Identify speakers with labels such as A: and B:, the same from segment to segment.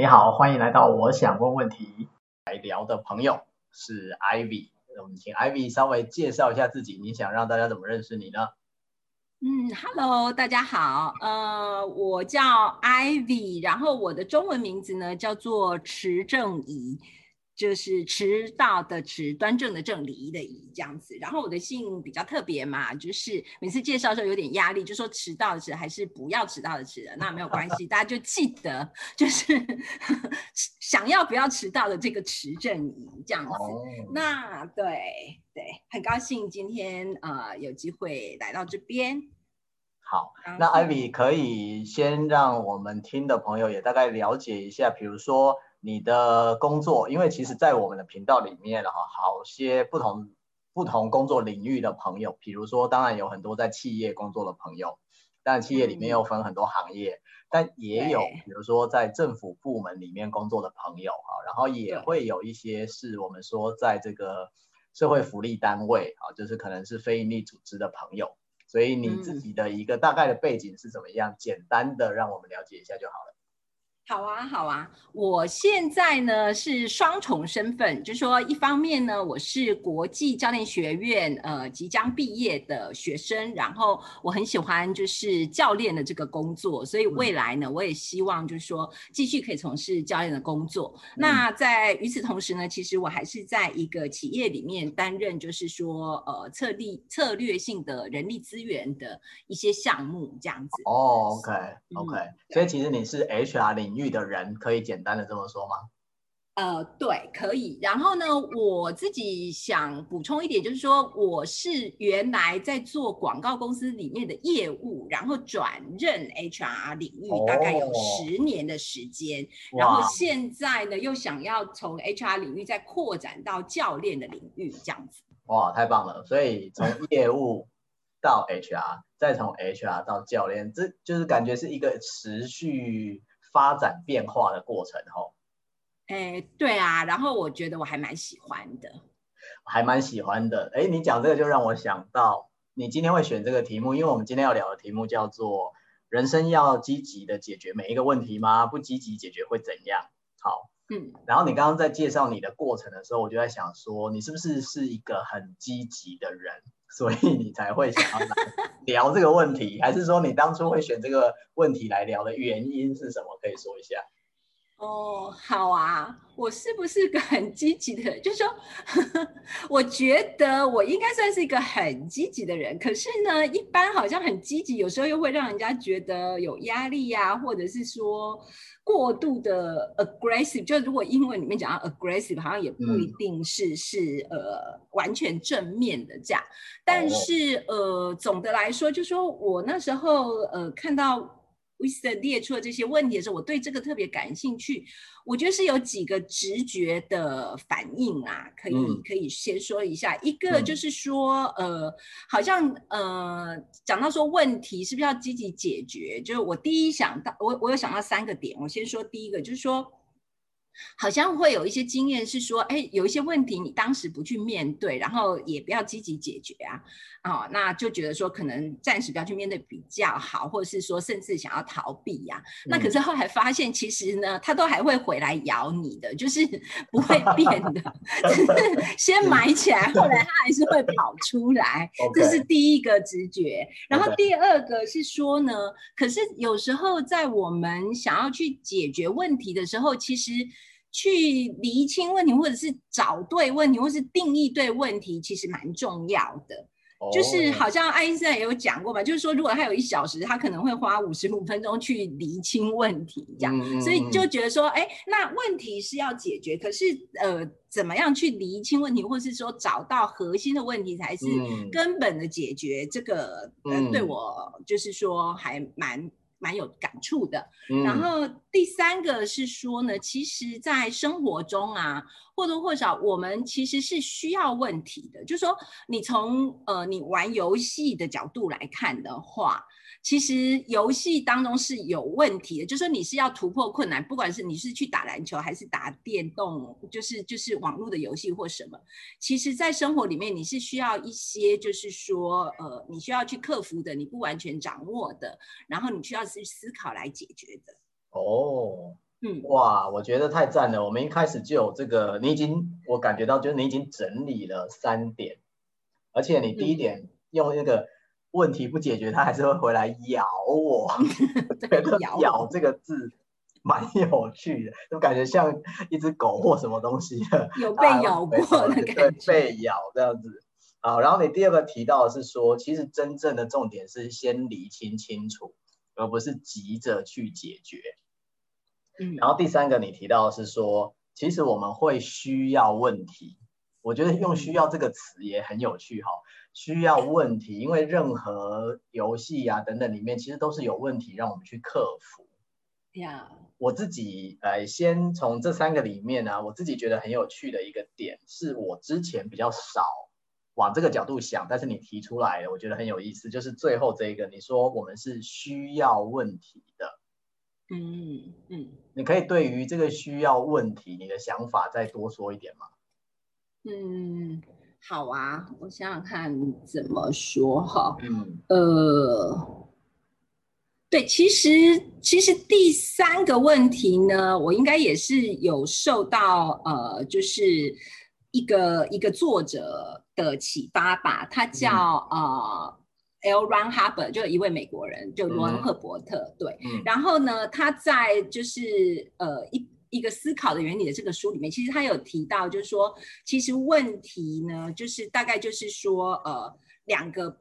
A: 你好，欢迎来到我想问问题。来聊的朋友是 Ivy，我们请 Ivy 稍微介绍一下自己。你想让大家怎么认识你呢？
B: 嗯，Hello，大家好，呃，我叫 Ivy，然后我的中文名字呢叫做池正仪。就是迟到的迟，端正的正，礼仪的仪，这样子。然后我的姓比较特别嘛，就是每次介绍的时候有点压力，就说迟到的迟还是不要迟到的迟的，那没有关系，大家就记得就是 想要不要迟到的这个迟正仪这样子。Oh. 那对对，很高兴今天呃有机会来到这边。
A: 好，那 Ivy 可以先让我们听的朋友也大概了解一下，比如说。你的工作，因为其实，在我们的频道里面哈，好些不同不同工作领域的朋友，比如说，当然有很多在企业工作的朋友，但企业里面又分很多行业，嗯、但也有比如说在政府部门里面工作的朋友哈，然后也会有一些是我们说在这个社会福利单位啊，就是可能是非营利组织的朋友，所以你自己的一个大概的背景是怎么样？嗯、简单的让我们了解一下就好了。
B: 好啊，好啊，我现在呢是双重身份，就是说一方面呢，我是国际教练学院呃即将毕业的学生，然后我很喜欢就是教练的这个工作，所以未来呢，我也希望就是说继续可以从事教练的工作。嗯、那在与此同时呢，其实我还是在一个企业里面担任就是说呃策略策略性的人力资源的一些项目这样子。
A: 哦，OK OK，嗯、所以其实你是 HR 领域。的人可以简单的这么说吗？
B: 呃，对，可以。然后呢，我自己想补充一点，就是说，我是原来在做广告公司里面的业务，然后转任 HR 领域，大概有十年的时间。哦、然后现在呢，又想要从 HR 领域再扩展到教练的领域，这样子。
A: 哇，太棒了！所以从业务到 HR，再从 HR 到教练，这就是感觉是一个持续。发展变化的过程，吼。
B: 哎，对啊，然后我觉得我还蛮喜欢的，
A: 还蛮喜欢的。哎，你讲这个就让我想到，你今天会选这个题目，因为我们今天要聊的题目叫做“人生要积极的解决每一个问题吗？不积极解决会怎样？”好，嗯。然后你刚刚在介绍你的过程的时候，我就在想说，你是不是是一个很积极的人？所以你才会想要来 聊这个问题，还是说你当初会选这个问题来聊的原因是什么？可以说一下。
B: 哦，好啊，我是不是个很积极的人？就是说呵呵，我觉得我应该算是一个很积极的人。可是呢，一般好像很积极，有时候又会让人家觉得有压力呀、啊，或者是说过度的 aggressive。就如果英文里面讲到 aggressive，好像也不一定是、嗯、是呃完全正面的这样。但是、哦、呃，总的来说，就说我那时候呃看到。Wisdom 列出了这些问题的时候，我对这个特别感兴趣。我觉得是有几个直觉的反应啊，可以、嗯、可以先说一下。一个就是说，嗯、呃，好像呃，讲到说问题是不是要积极解决？就是我第一想到，我我有想到三个点。我先说第一个，就是说。好像会有一些经验是说，哎，有一些问题你当时不去面对，然后也不要积极解决啊，哦，那就觉得说可能暂时不要去面对比较好，或者是说甚至想要逃避呀、那可是后来发现，其实呢，它都还会回来咬你的，就是不会变的，就是先埋起来，后来它还是会跑出来。这是第一个直觉。然后第二个是说呢，可是有时候在我们想要去解决问题的时候，其实。去厘清问题，或者是找对问题，或是定义对问题，其实蛮重要的。Oh. 就是好像爱因斯坦也有讲过嘛，就是说如果他有一小时，他可能会花五十五分钟去厘清问题，这样。Mm hmm. 所以就觉得说，哎，那问题是要解决，可是呃，怎么样去厘清问题，或是说找到核心的问题才是根本的解决？Mm hmm. 这个呃，对我就是说还蛮。蛮有感触的，嗯、然后第三个是说呢，其实，在生活中啊，或多或少，我们其实是需要问题的。就是说，你从呃，你玩游戏的角度来看的话。其实游戏当中是有问题的，就是说你是要突破困难，不管是你是去打篮球还是打电动，就是就是网络的游戏或什么。其实，在生活里面你是需要一些，就是说，呃，你需要去克服的，你不完全掌握的，然后你需要去思考来解决的。
A: 哦，
B: 嗯，
A: 哇，我觉得太赞了。我们一开始就有这个，你已经我感觉到就是你已经整理了三点，而且你第一点用那个问题不解决，它还是会回来咬我。
B: 对，
A: 咬咬这个字蛮有趣的，就感觉像一只狗或什么东西的，
B: 有被咬过的感觉，
A: 对，被咬这样子。好，然后你第二个提到的是说，其实真正的重点是先理清清楚，而不是急着去解决。
B: 嗯，
A: 然后第三个你提到的是说，其实我们会需要问题，我觉得用“需要”这个词也很有趣哈。需要问题，因为任何游戏啊等等里面，其实都是有问题让我们去克服。
B: 呀，
A: 我自己呃，先从这三个里面呢，我自己觉得很有趣的一个点，是我之前比较少。往这个角度想，但是你提出来的，我觉得很有意思。就是最后这一个，你说我们是需要问题的，
B: 嗯嗯，
A: 你可以对于这个需要问题，你的想法再多说一点吗？
B: 嗯，好啊，我想想看怎么说哈。
A: 嗯，
B: 呃，对，其实其实第三个问题呢，我应该也是有受到呃，就是一个一个作者。的启发吧，他叫、嗯、呃 L. Ron Hubbard，就一位美国人，就罗恩赫伯特，嗯、对、嗯。然后呢，他在就是呃一一个思考的原理的这个书里面，其实他有提到，就是说，其实问题呢，就是大概就是说，呃，两个。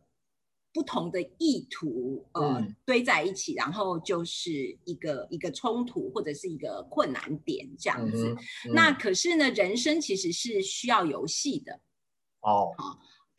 B: 不同的意图，呃、嗯，堆在一起，然后就是一个一个冲突或者是一个困难点这样子。嗯嗯、那可是呢，人生其实是需要游戏的。
A: 哦，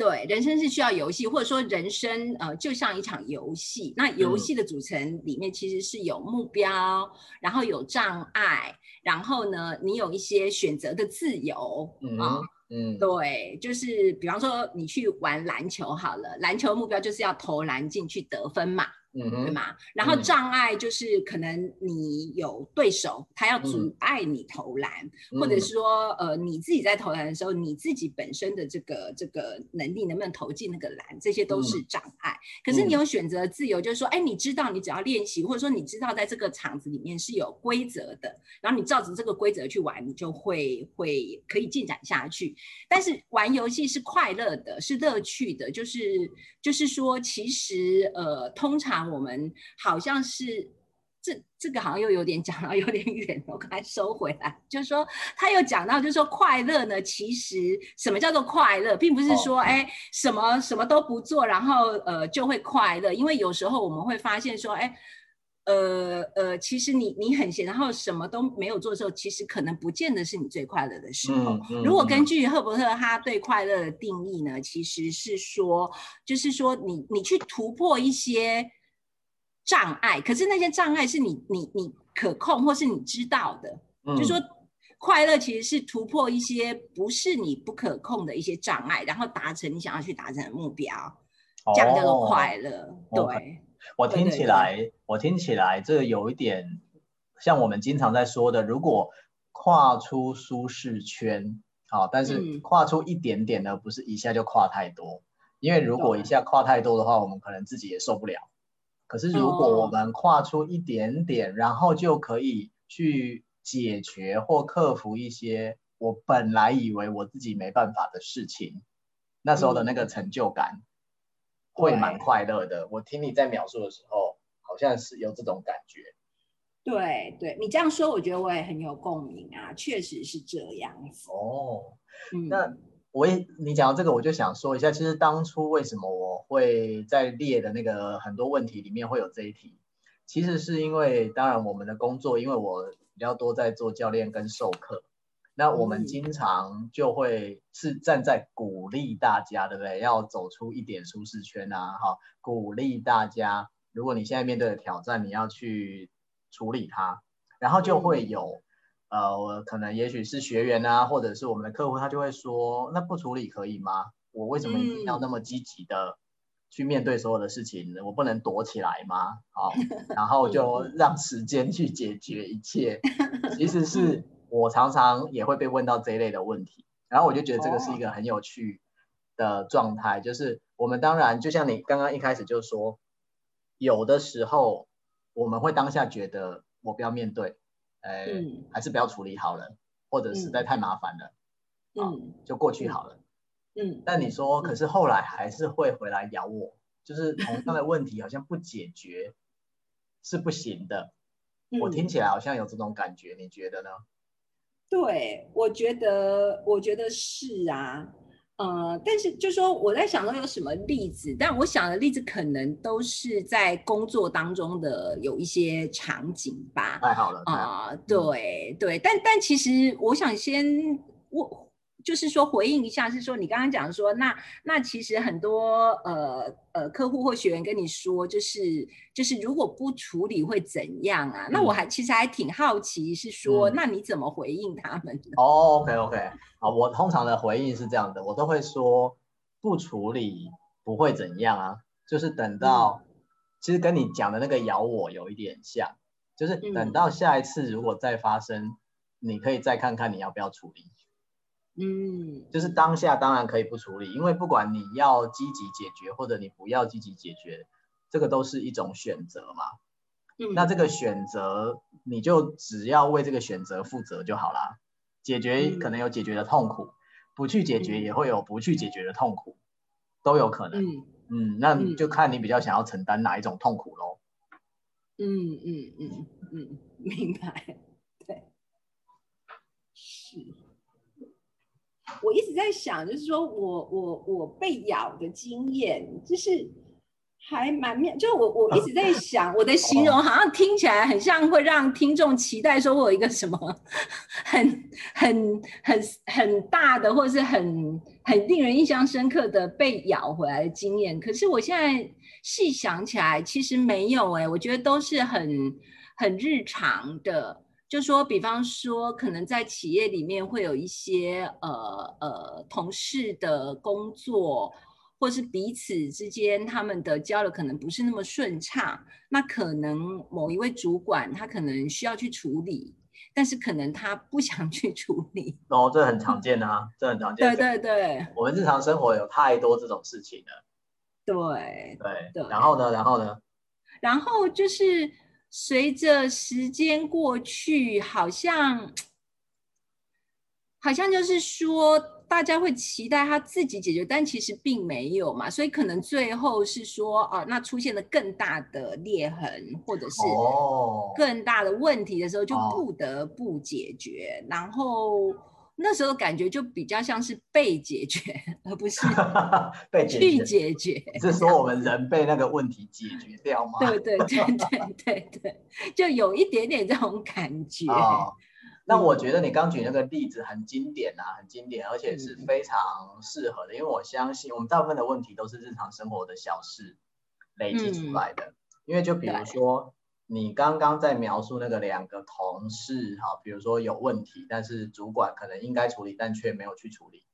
B: 对，人生是需要游戏，或者说人生呃就像一场游戏。那游戏的组成里面其实是有目标，嗯、然后有障碍，然后呢，你有一些选择的自由啊。嗯，对，就是比方说你去玩篮球好了，篮球目标就是要投篮进去得分嘛。嗯，对吗？然后障碍就是可能你有对手，他要阻碍你投篮，嗯、或者是说，呃，你自己在投篮的时候，你自己本身的这个这个能力能不能投进那个篮，这些都是障碍。嗯、可是你有选择自由，就是说，哎，你知道你只要练习，或者说你知道在这个场子里面是有规则的，然后你照着这个规则去玩，你就会会可以进展下去。但是玩游戏是快乐的，是乐趣的，就是就是说，其实呃，通常。我们好像是这这个好像又有点讲到 有点远，我刚才收回来。就是说，他又讲到，就是说快乐呢，其实什么叫做快乐，并不是说哎什么什么都不做，然后呃就会快乐。因为有时候我们会发现说，哎。呃呃，其实你你很闲，然后什么都没有做的时候，其实可能不见得是你最快乐的时候。嗯嗯、如果根据赫伯特他对快乐的定义呢，其实是说，就是说你你去突破一些障碍，可是那些障碍是你你你可控或是你知道的，嗯、就是说快乐其实是突破一些不是你不可控的一些障碍，然后达成你想要去达成的目标，这样叫做快乐，哦、对。
A: 我听起来，对对对，我听起来，这有一点像我们经常在说的，如果跨出舒适圈，好，但是跨出一点点呢，不是一下就跨太多，因为如果一下跨太多的话，我们可能自己也受不了。可是如果我们跨出一点点，然后就可以去解决或克服一些我本来以为我自己没办法的事情，那时候的那个成就感。会蛮快乐的。我听你在描述的时候，好像是有这种感觉。
B: 对对，你这样说，我觉得我也很有共鸣啊，确实是这样子。
A: 哦，嗯、那我也你讲到这个，我就想说一下，其实当初为什么我会在列的那个很多问题里面会有这一题，其实是因为，当然我们的工作，因为我比较多在做教练跟授课。那我们经常就会是站在鼓励大家，对不对？要走出一点舒适圈啊，哈，鼓励大家。如果你现在面对的挑战，你要去处理它，然后就会有，呃，可能也许是学员啊，或者是我们的客户，他就会说，那不处理可以吗？我为什么一定要那么积极的去面对所有的事情？我不能躲起来吗？好，然后就让时间去解决一切，其实是。我常常也会被问到这一类的问题，然后我就觉得这个是一个很有趣的状态，oh. 就是我们当然就像你刚刚一开始就说，有的时候我们会当下觉得我不要面对，呃，嗯、还是不要处理好了，或者实在太麻烦了，
B: 嗯、哦，
A: 就过去好了。
B: 嗯，
A: 但你说，可是后来还是会回来咬我，就是同样的问题好像不解决是不行的。我听起来好像有这种感觉，你觉得呢？
B: 对，我觉得，我觉得是啊。呃，但是就说我在想到有什么例子，但我想的例子可能都是在工作当中的有一些场景吧。
A: 太好了
B: 啊、呃，对对，但但其实我想先我。就是说回应一下，是说你刚刚讲说，那那其实很多呃呃客户或学员跟你说，就是就是如果不处理会怎样啊？嗯、那我还其实还挺好奇，是说、嗯、那你怎么回应他们？
A: 哦，OK OK，啊，我通常的回应是这样的，我都会说不处理不会怎样啊，就是等到、嗯、其实跟你讲的那个咬我有一点像，就是等到下一次如果再发生，嗯、你可以再看看你要不要处理。
B: 嗯，
A: 就是当下当然可以不处理，因为不管你要积极解决或者你不要积极解决，这个都是一种选择嘛。
B: 嗯，
A: 那这个选择你就只要为这个选择负责就好啦。解决可能有解决的痛苦，不去解决也会有不去解决的痛苦，都有可能。
B: 嗯
A: 嗯，那就看你比较想要承担哪一种痛苦喽。
B: 嗯嗯嗯嗯，明白。对，是。我一直在想，就是说我我我被咬的经验，就是还蛮妙。就我我一直在想，我的形容好像听起来很像会让听众期待，说我有一个什么很很很很大的，或者是很很令人印象深刻的被咬回来的经验。可是我现在细想起来，其实没有哎、欸，我觉得都是很很日常的。就说，比方说，可能在企业里面会有一些呃呃同事的工作，或是彼此之间他们的交流可能不是那么顺畅，那可能某一位主管他可能需要去处理，但是可能他不 想去处理。
A: 哦，这很常见啊，这很常见。
B: 对对对，
A: 我们日常生活有太多这种事情了。
B: 对
A: 对对，然后呢，然后呢？
B: 然后就是。随着时间过去，好像好像就是说，大家会期待他自己解决，但其实并没有嘛，所以可能最后是说，哦，那出现了更大的裂痕，或者是更大的问题的时候，就不得不解决，然后。那时候感觉就比较像是被解决，而不是
A: 被
B: 去解决。
A: 是说我们人被那个问题解决掉吗？
B: 对对对对对对，就有一点点这种感觉。
A: 哦，那我觉得你刚举那个例子很经典啊，很经典，而且是非常适合的，嗯，因为我相信我们大部分的问题都是日常生活的小事累积出来的。嗯，因为就比如说。你刚刚在描述那个两个同事，哈，比如说有问题，但是主管可能应该处理，但却没有去处理，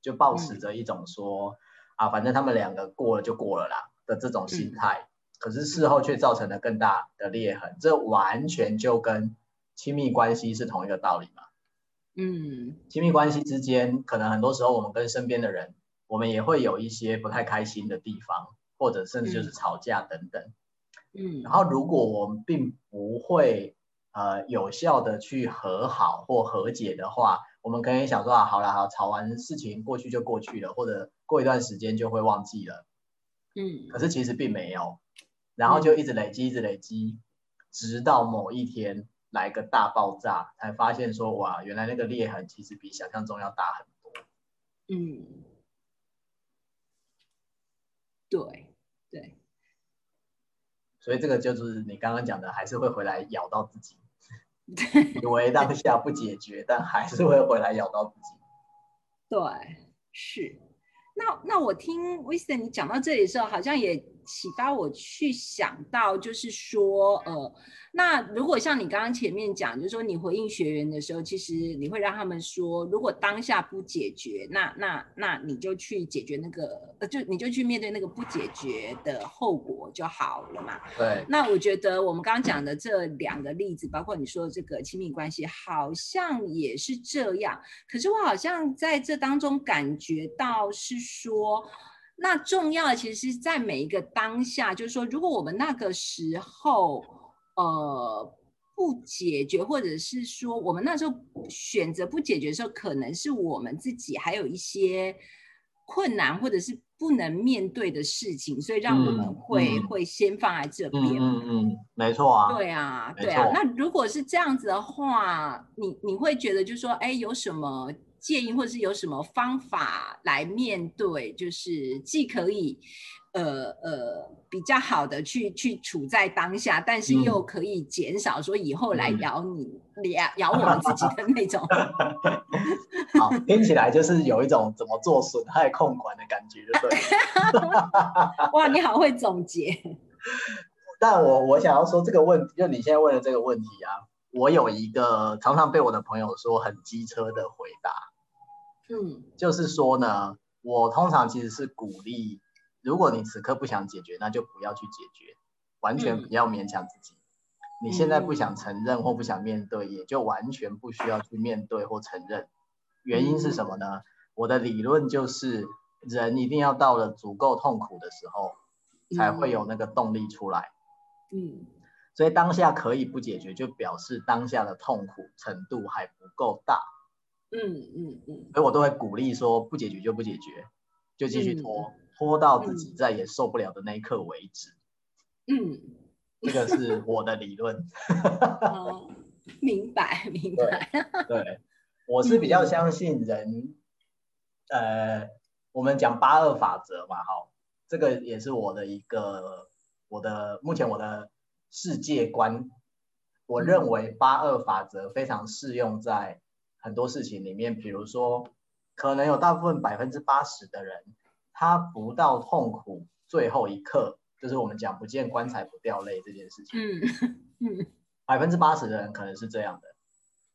A: 就抱持着一种说，嗯、啊，反正他们两个过了就过了啦的这种心态，嗯、可是事后却造成了更大的裂痕，这完全就跟亲密关系是同一个道理嘛。
B: 嗯，
A: 亲密关系之间，可能很多时候我们跟身边的人，我们也会有一些不太开心的地方，或者甚至就是吵架等等。嗯
B: 嗯，
A: 然后如果我们并不会呃有效的去和好或和解的话，我们可以想说啊，好了好，吵完事情过去就过去了，或者过一段时间就会忘记了。
B: 嗯，
A: 可是其实并没有，然后就一直累积，一直累积，直到某一天来个大爆炸，才发现说哇，原来那个裂痕其实比想象中要大很多。
B: 嗯，对对。
A: 所以这个就是你刚刚讲的，还是会回来咬到自己。以为当下不解决，但还是会回来咬到自己。
B: 对，是。那那我听 Winston 你讲到这里的时候，好像也启发我去想到，就是说，呃。那如果像你刚刚前面讲，就是说你回应学员的时候，其实你会让他们说，如果当下不解决，那那那你就去解决那个，呃，就你就去面对那个不解决的后果就好了嘛。
A: 对。
B: 那我觉得我们刚刚讲的这两个例子，包括你说的这个亲密关系，好像也是这样。可是我好像在这当中感觉到是说，那重要的其实是在每一个当下，就是说，如果我们那个时候。呃，不解决，或者是说我们那时候选择不解决的时候，可能是我们自己还有一些困难，或者是不能面对的事情，所以让我们会、嗯、会先放在这边。
A: 嗯嗯，没错啊。
B: 对啊，对啊。那如果是这样子的话，你你会觉得就是说，哎，有什么建议，或者是有什么方法来面对，就是既可以。呃呃，比较好的去去处在当下，但是又可以减少说以后来咬你、嗯、咬咬我们自己的那种。
A: 好，听起来就是有一种怎么做损害控管的感觉，对？
B: 哇，你好会总结。
A: 但我我想要说这个问题，就你现在问的这个问题啊，我有一个常常被我的朋友说很机车的回答，嗯，就是说呢，我通常其实是鼓励。如果你此刻不想解决，那就不要去解决，完全不要勉强自己。嗯、你现在不想承认或不想面对，也就完全不需要去面对或承认。原因是什么呢？嗯、我的理论就是，人一定要到了足够痛苦的时候，才会有那个动力出来。嗯，所以当下可以不解决，就表示当下的痛苦程度还不够大。嗯嗯嗯，所以我都会鼓励说，不解决就不解决，就继续拖。嗯拖到自己再也受不了的那一刻为止。嗯，这个是我的理论。
B: 哦，明白，明白。
A: 对，对，我是比较相信人。嗯、呃，我们讲八二法则嘛，好，这个也是我的一个我的目前我的世界观。我认为八二法则非常适用在很多事情里面，比如说，可能有大部分百分之八十的人。他不到痛苦最后一刻，就是我们讲不见棺材不掉泪这件事情。嗯嗯，百分之八十的人可能是这样的，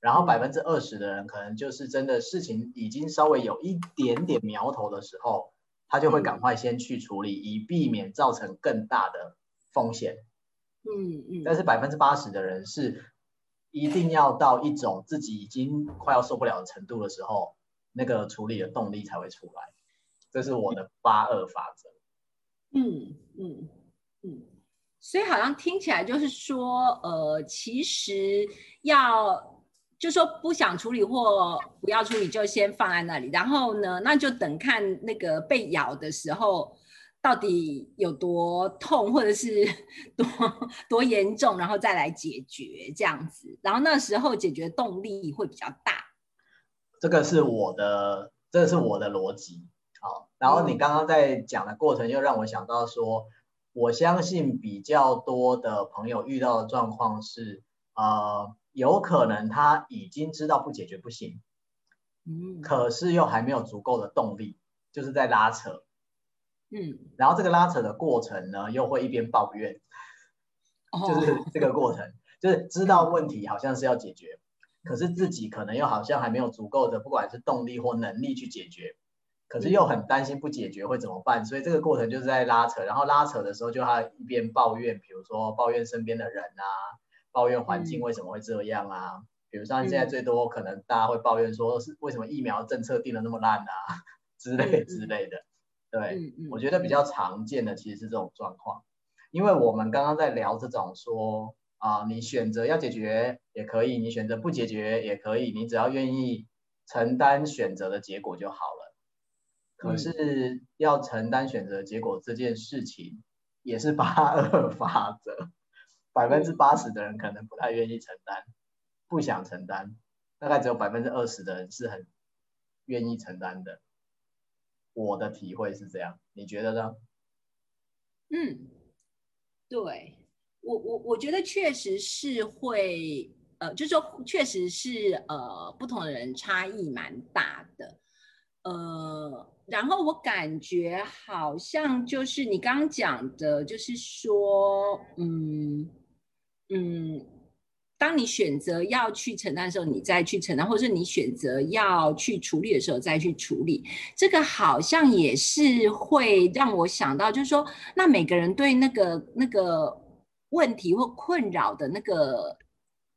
A: 然后百分之二十的人可能就是真的事情已经稍微有一点点苗头的时候，他就会赶快先去处理，以避免造成更大的风险。嗯嗯。但是百分之八十的人是一定要到一种自己已经快要受不了的程度的时候，那个处理的动力才会出来。这是我的八二法则。
B: 嗯嗯嗯，所以好像听起来就是说，呃，其实要就说不想处理或不要处理，就先放在那里。然后呢，那就等看那个被咬的时候到底有多痛，或者是 多多严重，然后再来解决这样子。然后那时候解决动力会比较大。
A: 这个是我的，这个是我的逻辑。好，然后你刚刚在讲的过程又让我想到说，我相信比较多的朋友遇到的状况是，呃，有可能他已经知道不解决不行，嗯，可是又还没有足够的动力，就是在拉扯，嗯，然后这个拉扯的过程呢，又会一边抱怨，就是这个过程，就是知道问题好像是要解决，可是自己可能又好像还没有足够的，不管是动力或能力去解决。可是又很担心不解决会怎么办，所以这个过程就是在拉扯，然后拉扯的时候就他一边抱怨，比如说抱怨身边的人啊，抱怨环境为什么会这样啊，嗯、比如像现在最多可能大家会抱怨说是为什么疫苗政策定的那么烂啊？之类之类的，对，嗯嗯、我觉得比较常见的其实是这种状况，因为我们刚刚在聊这种说啊、呃，你选择要解决也可以，你选择不解决也可以，你只要愿意承担选择的结果就好了。可是要承担选择结果这件事情，也是 八二法则，百分之八十的人可能不太愿意承担，不想承担，大概只有百分之二十的人是很愿意承担的。我的体会是这样，你觉得呢？
B: 嗯，对，我我我觉得确实是会，呃，就是说确实是呃，不同的人差异蛮大的，呃。然后我感觉好像就是你刚刚讲的，就是说，嗯嗯，当你选择要去承担的时候，你再去承担，或者是你选择要去处理的时候再去处理，这个好像也是会让我想到，就是说，那每个人对那个那个问题或困扰的那个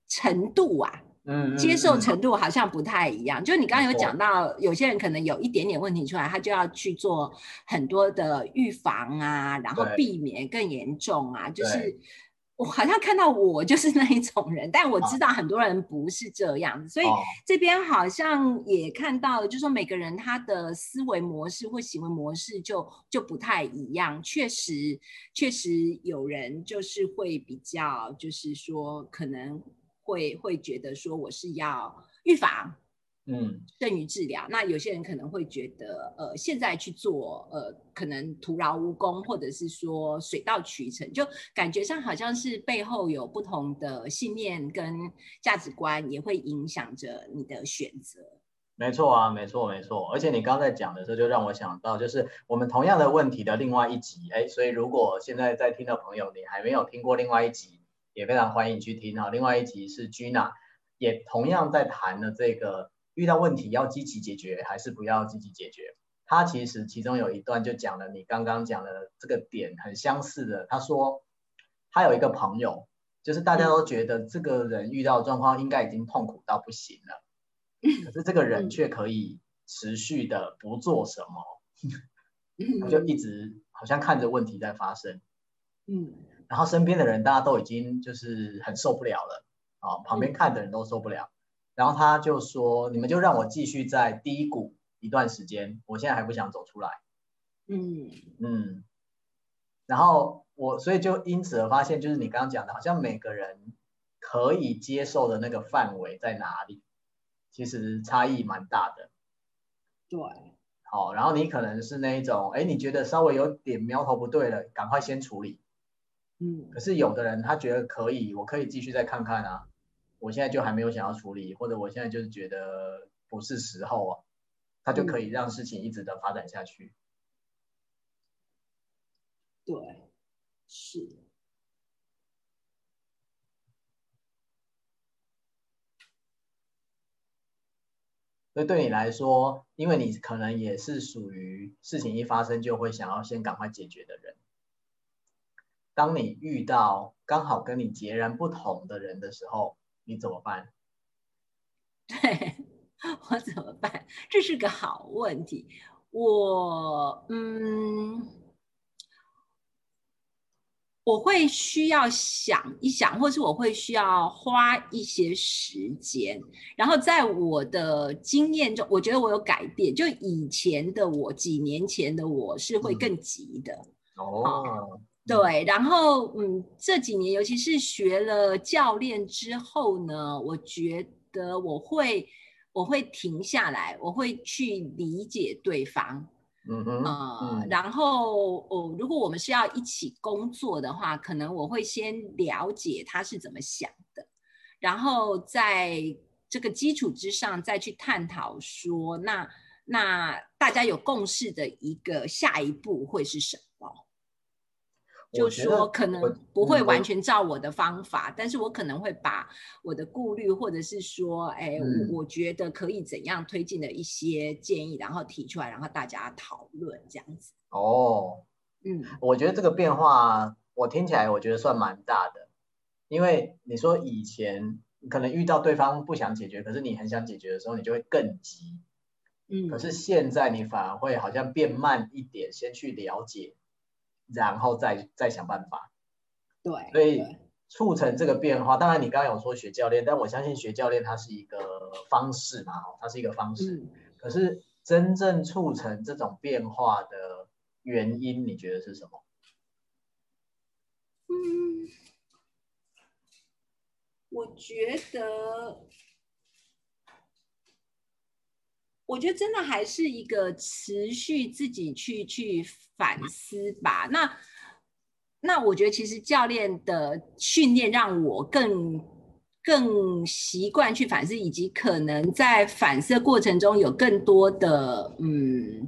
B: 程度啊。嗯，接受程度好像不太一样。嗯、就你刚刚有讲到，有些人可能有一点点问题出来，他就要去做很多的预防啊，然后避免更严重啊。就是我好像看到我就是 那一种人，但我知道很多人不是这样子，所以这边好像也看到了，就是说每个人他的思维模式或行为模式就就不太一样。确实，确实有人就是会比较，就是说可能会会觉得说我是要预防。嗯，胜于治疗。那有些人可能会觉得，呃，现在去做，呃，可能徒劳无功，或者是说水到渠成，就感觉上好像是背后有不同的信念跟价值观，也会影响着你的选择。
A: 没错啊，没错，没错。而且你刚才讲的时候，就让我想到，就是我们同样的问题的另外一集，哎，所以如果现在在听的朋友，你还没有听过另外一集，也非常欢迎去听啊。另外一集是 Gina，也同样在谈的这个。遇到问题要积极解决还是不要积极解决？他其实其中有一段就讲了你刚刚讲的这个点很相似的。他说他有一个朋友，就是大家都觉得这个人遇到状况应该已经痛苦到不行了，可是这个人却可以持续的不做什么，他就一直好像看着问题在发生。嗯，然后身边的人大家都已经就是很受不了了啊，旁边看的人都受不了。然后他就说：“你们就让我继续在低谷一段时间，我现在还不想走出来。”嗯嗯。然后我所以就因此而发现，就是你刚刚讲的，好像每个人可以接受的那个范围在哪里，其实差异蛮大的。
B: 对。
A: 好，然后你可能是那一种，哎，你觉得稍微有点苗头不对了，赶快先处理。嗯。可是有的人他觉得可以，我可以继续再看看啊。我现在就还没有想要处理，或者我现在就是觉得不是时候啊，他就可以让事情一直的发展下去。
B: 对，是。
A: 所以对你来说，因为你可能也是属于事情一发生就会想要先赶快解决的人。当你遇到刚好跟你截然不同的人的时候，你怎么办？
B: 对，我怎么办？这是个好问题。我嗯，我会需要想一想，或是我会需要花一些时间。然后在我的经验中，我觉得我有改变。就以前的我，几年前的我是会更急的。
A: 嗯、哦。
B: 对，然后嗯，这几年尤其是学了教练之后呢，我觉得我会我会停下来，我会去理解对方，嗯哼，呃、嗯，然后哦，如果我们是要一起工作的话，可能我会先了解他是怎么想的，然后在这个基础之上再去探讨说，那那大家有共识的一个下一步会是什么？就说可能不会完全照我的方法，但是我可能会把我的顾虑，或者是说，哎，我我觉得可以怎样推进的一些建议，然后提出来，然后大家讨论这样子。
A: 哦，嗯，我觉得这个变化，我听起来我觉得算蛮大的，因为你说以前可能遇到对方不想解决，可是你很想解决的时候，你就会更急。嗯，可是现在你反而会好像变慢一点，先去了解。然后再再想办法，
B: 对，
A: 所以促成这个变化。当然，你刚刚有说学教练，但我相信学教练它是一个方式嘛，它是一个方式。嗯、可是真正促成这种变化的原因，你觉得是什么？
B: 嗯，我觉得。我觉得真的还是一个持续自己去去反思吧。那那我觉得其实教练的训练让我更更习惯去反思，以及可能在反思过程中有更多的嗯，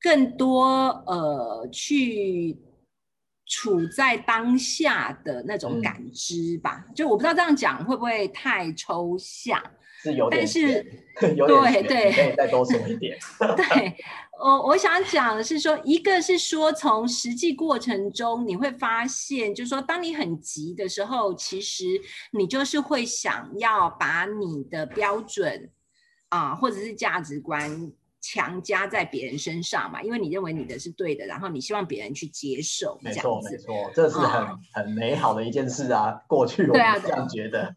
B: 更多呃去处在当下的那种感知吧。嗯、就我不知道这样讲会不会太抽象。
A: 是有点，
B: 但是
A: 有点，对对，可以再多说一点。
B: 对，我我想讲的是说，一个是说从实际过程中你会发现，就是说当你很急的时候，其实你就是会想要把你的标准啊，或者是价值观。强加在别人身上嘛，因为你认为你的是对的，然后你希望别人去接受，
A: 没错没错，这是很、哦、很美好的一件事啊。过去我们这样觉得，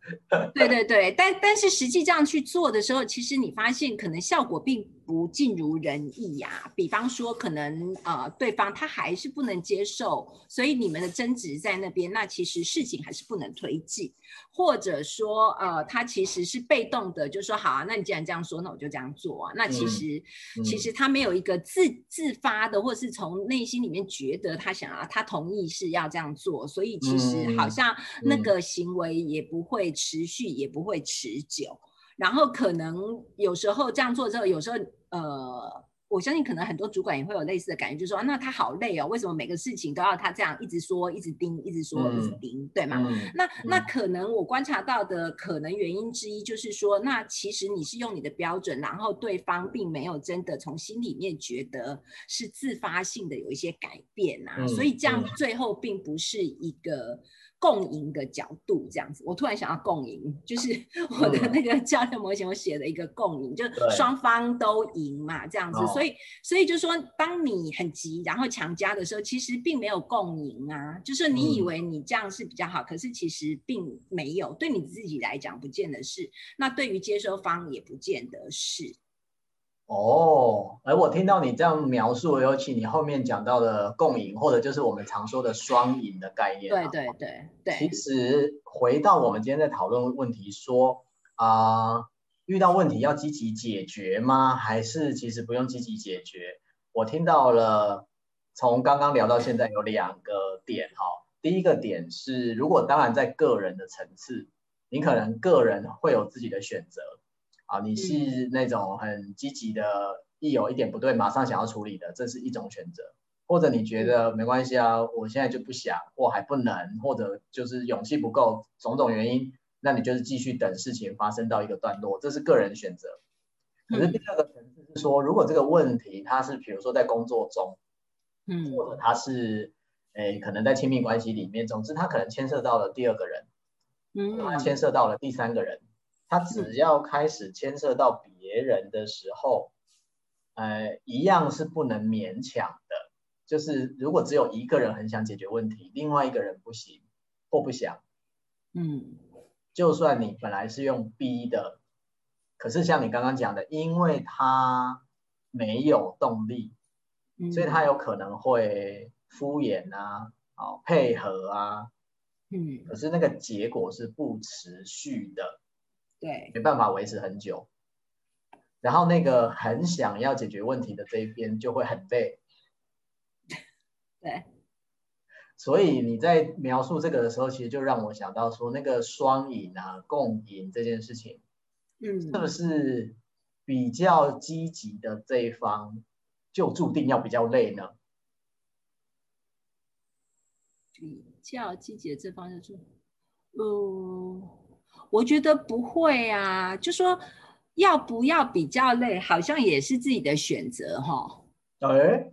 B: 对对对，但但是实际这样去做的时候，其实你发现可能效果并不尽如人意呀、啊。比方说，可能呃对方他还是不能接受，所以你们的争执在那边，那其实事情还是不能推进，或者说呃他其实是被动的，就说好啊，那你既然这样说，那我就这样做啊。那其实、嗯、其实他没有一个自自发的，或是从内心里面觉得他想要他同意是要这样做，所以其实好像那个行为也不会持续，也不会持久。然后可能有时候这样做之后，有时候呃。我相信可能很多主管也会有类似的感觉，就是说，啊，那他好累哦，为什么每个事情都要他这样一直说、一直盯、一直说、嗯、一直盯，对吗？嗯、那那可能我观察到的可能原因之一就是说，那其实你是用你的标准，然后对方并没有真的从心里面觉得是自发性的有一些改变啊，嗯、所以这样最后并不是一个。共赢的角度这样子，我突然想要共赢，就是我的那个教练模型，我写了一个共赢，嗯、就双方都赢嘛，这样子。所以，所以就说，当你很急，然后强加的时候，其实并没有共赢啊。就是你以为你这样是比较好，嗯、可是其实并没有。对你自己来讲，不见得是；那对于接收方也不见得是。
A: 哦，而我听到你这样描述，尤其你后面讲到的共赢，或者就是我们常说的双赢的概念。
B: 对对对对。
A: 其实回到我们今天在讨论问题，说啊、呃，遇到问题要积极解决吗？还是其实不用积极解决？我听到了，从刚刚聊到现在有两个点哈。第一个点是，如果当然在个人的层次，你可能个人会有自己的选择。啊，你是那种很积极的，一有一点不对，马上想要处理的，这是一种选择；或者你觉得没关系啊，我现在就不想，或还不能，或者就是勇气不够，种种原因，那你就是继续等事情发生到一个段落，这是个人选择。可是第二个层次是说，如果这个问题它是，比如说在工作中，嗯，或者它是，诶，可能在亲密关系里面，总之它可能牵涉到了第二个人，嗯，它牵涉到了第三个人。他只要开始牵涉到别人的时候，呃，一样是不能勉强的。就是如果只有一个人很想解决问题，另外一个人不行或不想，嗯，就算你本来是用逼的，可是像你刚刚讲的，因为他没有动力，所以他有可能会敷衍啊，好配合啊，嗯，可是那个结果是不持续的。
B: 对，
A: 没办法维持很久，然后那个很想要解决问题的这一边就会很累。
B: 对，
A: 所以你在描述这个的时候，其实就让我想到说，那个双赢啊、共赢这件事情，嗯，是不是比较积极的这一方就注定要比较累呢？
B: 比较积极的这方就是，嗯。我觉得不会啊，就说要不要比较累，好像也是自己的选择哈。
A: 哎，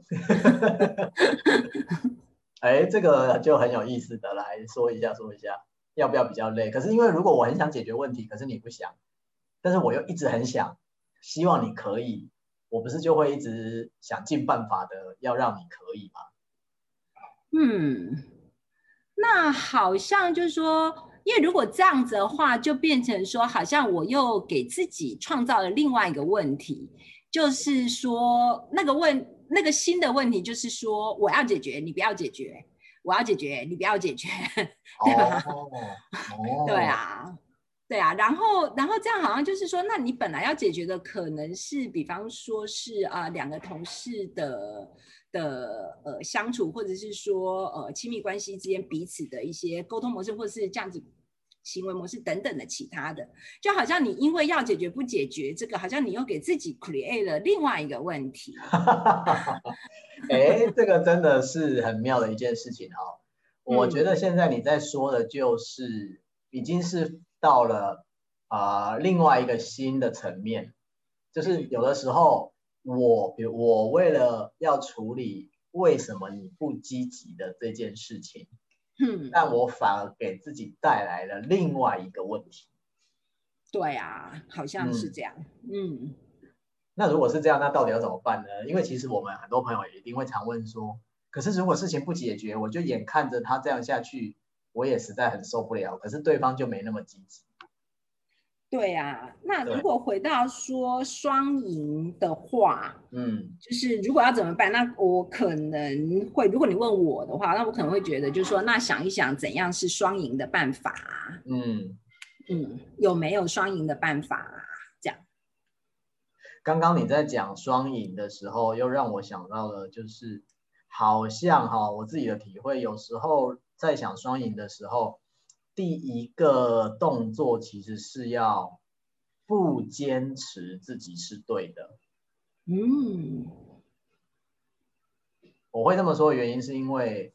A: 哎，这个就很有意思的，来说一下，说一下要不要比较累。可是因为如果我很想解决问题，可是你不想，但是我又一直很想，希望你可以，我不是就会一直想尽办法的要让你可以吗？
B: 嗯，那好像就是说。因为如果这样子的话，就变成说，好像我又给自己创造了另外一个问题，就是说那个问那个新的问题，就是说我要解决，你不要解决；我要解决，你不要解决，对吧？哦哦、对啊，对啊。然后，然后这样好像就是说，那你本来要解决的可能是，比方说是啊、呃，两个同事的。的呃相处，或者是说呃亲密关系之间彼此的一些沟通模式，或者是这样子行为模式等等的其他的，就好像你因为要解决不解决这个，好像你又给自己 create 了另外一个问题。
A: 哎，这个真的是很妙的一件事情哦。我觉得现在你在说的就是已经是到了啊、呃、另外一个新的层面，就是有的时候。我比如我为了要处理为什么你不积极的这件事情，嗯，但我反而给自己带来了另外一个问题。
B: 对啊，好像是这样。嗯，嗯，
A: 那如果是这样，那到底要怎么办呢？因为其实我们很多朋友也一定会常问说，可是如果事情不解决，我就眼看着他这样下去，我也实在很受不了。可是对方就没那么积极。
B: 对啊，那如果回到说双赢的话，
A: 嗯，
B: 就是如果要怎么办？那我可能会，如果你问我的话，那我可能会觉得，就是说，那想一想怎样是双赢的办法？
A: 嗯
B: 嗯，有没有双赢的办法？这样。
A: 刚刚你在讲双赢的时候，又让我想到了，就是好像哈，我自己的体会，有时候在想双赢的时候。第一个动作其实是要不坚持自己是对的。
B: 嗯，
A: 我会这么说的原因是因为，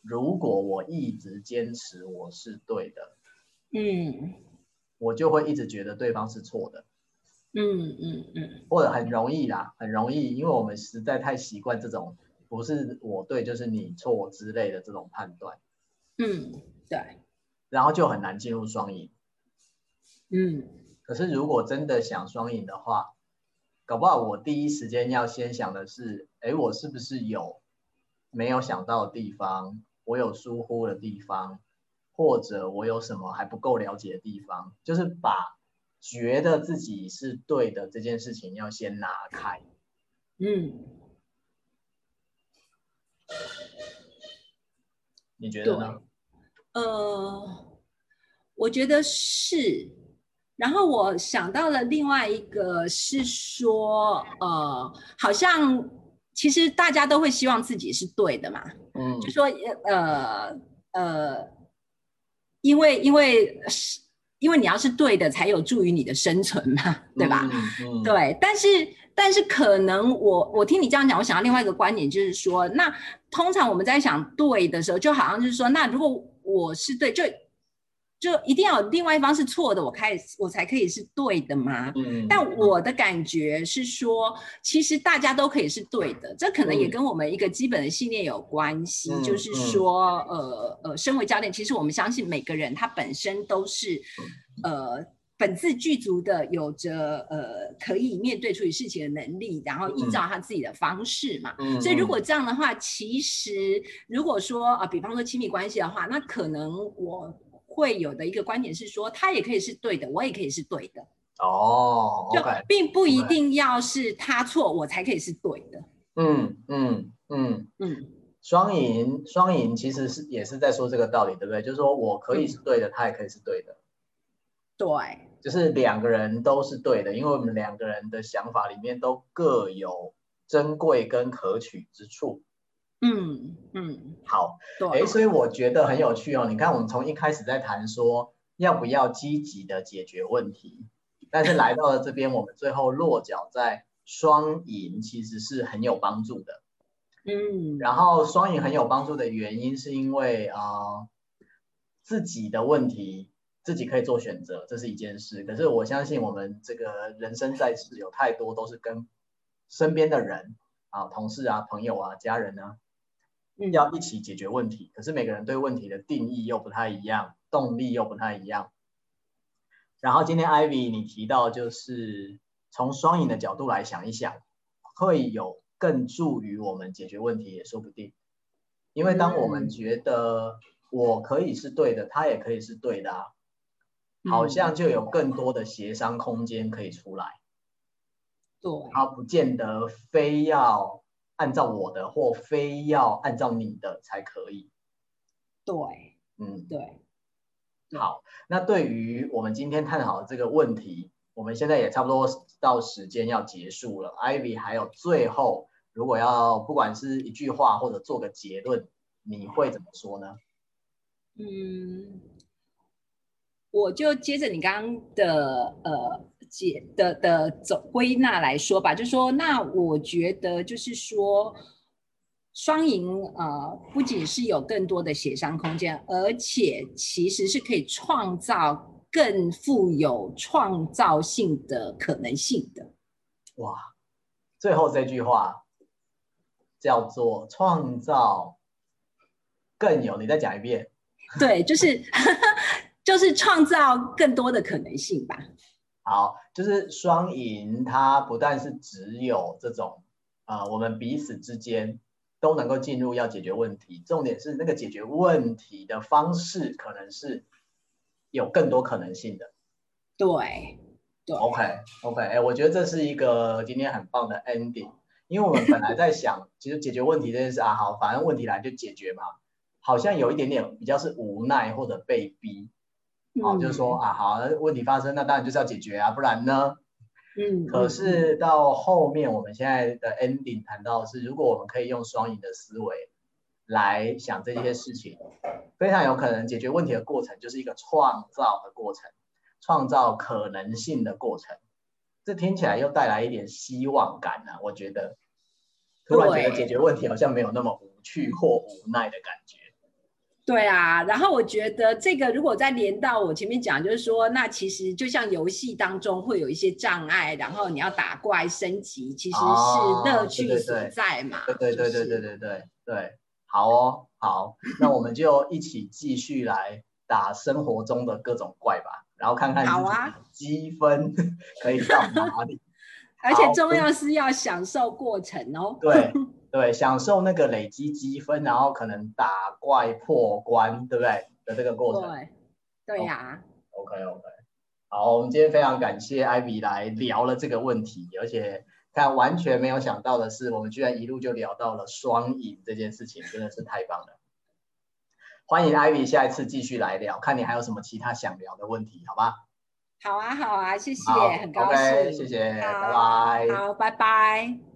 A: 如果我一直坚持我是对的，
B: 嗯，
A: 我就会一直觉得对方是错的。
B: 嗯嗯嗯，
A: 或者很容易啦，很容易，因为我们实在太习惯这种不是我对就是你错之类的这种判断。
B: 嗯，对。
A: 然后就很难进入双赢，
B: 嗯，
A: 可是如果真的想双赢的话，搞不好我第一时间要先想的是，哎，我是不是有没有想到的地方，我有疏忽的地方，或者我有什么还不够了解的地方，就是把觉得自己是对的这件事情要先拿开，
B: 嗯，
A: 你觉得呢？
B: 呃，我觉得是，然后我想到了另外一个是说，呃，好像其实大家都会希望自己是对的嘛，
A: 嗯，
B: 就说呃呃，因为因为是因为你要是对的，才有助于你的生存嘛，对吧？
A: 嗯嗯、
B: 对，但是但是可能我我听你这样讲，我想到另外一个观点，就是说，那通常我们在想对的时候，就好像就是说，那如果我是对，就就一定要有另外一方是错的，我开始我才可以是对的吗？
A: 嗯。
B: 但我的感觉是说，其实大家都可以是对的，这可能也跟我们一个基本的信念有关系，
A: 嗯、
B: 就是说，呃呃，身为教练，其实我们相信每个人他本身都是，呃。本自具足的，有着呃可以面对处理事情的能力，然后依照他自己的方式嘛。
A: 嗯、
B: 所以如果这样的话，其实如果说啊、呃，比方说亲密关系的话，那可能我会有的一个观点是说，他也可以是对的，我也可以是对的。
A: 哦，
B: 就并不一定要是他错，我才可以是对的。
A: 嗯嗯嗯嗯，双赢双赢其实是也是在说这个道理，对不对？就是说我可以是对的，嗯、他也可以是对的。
B: 对。
A: 就是两个人都是对的，因为我们两个人的想法里面都各有珍贵跟可取之处。
B: 嗯嗯，
A: 好，
B: 对，
A: 哎，所以我觉得很有趣哦。你看，我们从一开始在谈说要不要积极的解决问题，但是来到了这边，我们最后落脚在双赢，其实是很有帮助的。
B: 嗯，
A: 然后双赢很有帮助的原因是因为啊、呃，自己的问题。自己可以做选择，这是一件事。可是我相信，我们这个人生在世，有太多都是跟身边的人啊、同事啊、朋友啊、家人啊，要一起解决问题。可是每个人对问题的定义又不太一样，动力又不太一样。然后今天 Ivy 你提到，就是从双赢的角度来想一想，会有更助于我们解决问题也说不定。因为当我们觉得我可以是对的，他也可以是对的啊。好像就有更多的协商空间可以出来，
B: 对，
A: 他不见得非要按照我的，或非要按照你的才可以。
B: 对，
A: 嗯，
B: 对。
A: 好，那对于我们今天探讨的这个问题，我们现在也差不多到时间要结束了。Ivy 还有最后，如果要不管是一句话或者做个结论，你会怎么说呢？
B: 嗯。我就接着你刚刚的呃解的的总归纳来说吧，就说那我觉得就是说双赢呃不仅是有更多的协商空间，而且其实是可以创造更富有创造性的可能性的。
A: 哇，最后这句话叫做创造更有，你再讲一遍。
B: 对，就是。就是创造更多的可能性吧。
A: 好，就是双赢，它不但是只有这种，呃，我们彼此之间都能够进入要解决问题，重点是那个解决问题的方式可能是有更多可能性的。
B: 对，对。
A: OK OK，哎，我觉得这是一个今天很棒的 ending，因为我们本来在想，其实解决问题这件事啊，好，反正问题来就解决嘛，好像有一点点比较是无奈或者被逼。哦，就是说啊，好，问题发生，那当然就是要解决啊，不然呢？
B: 嗯。
A: 可是到后面，我们现在的 ending 谈到的是，如果我们可以用双赢的思维来想这些事情，非常有可能解决问题的过程就是一个创造的过程，创造可能性的过程。这听起来又带来一点希望感呢、啊，我觉得，突然觉得解决问题好像没有那么无趣或无奈的感觉。
B: 对啊，然后我觉得这个如果再连到我前面讲，就是说，那其实就像游戏当中会有一些障碍，然后你要打怪升级，其实是乐趣所在嘛。
A: 对对对对对对对对，好哦，好，那我们就一起继续来打生活中的各种怪吧，然后看看
B: 好啊，
A: 积分可以到哪里。
B: 而且重要是要享受过程哦。
A: 对。对，享受那个累积积分，然后可能打怪破关，对不对？的这个过程。
B: 对，对呀、啊。
A: OK OK，好，我们今天非常感谢艾比来聊了这个问题，而且看完全没有想到的是，我们居然一路就聊到了双赢这件事情，真的是太棒了。欢迎 Ivy 下一次继续来聊，看你还有什么其他想聊的问题，好吧？
B: 好啊，好啊，谢谢，很高兴
A: ，okay, 谢谢，拜拜，
B: 好，拜拜。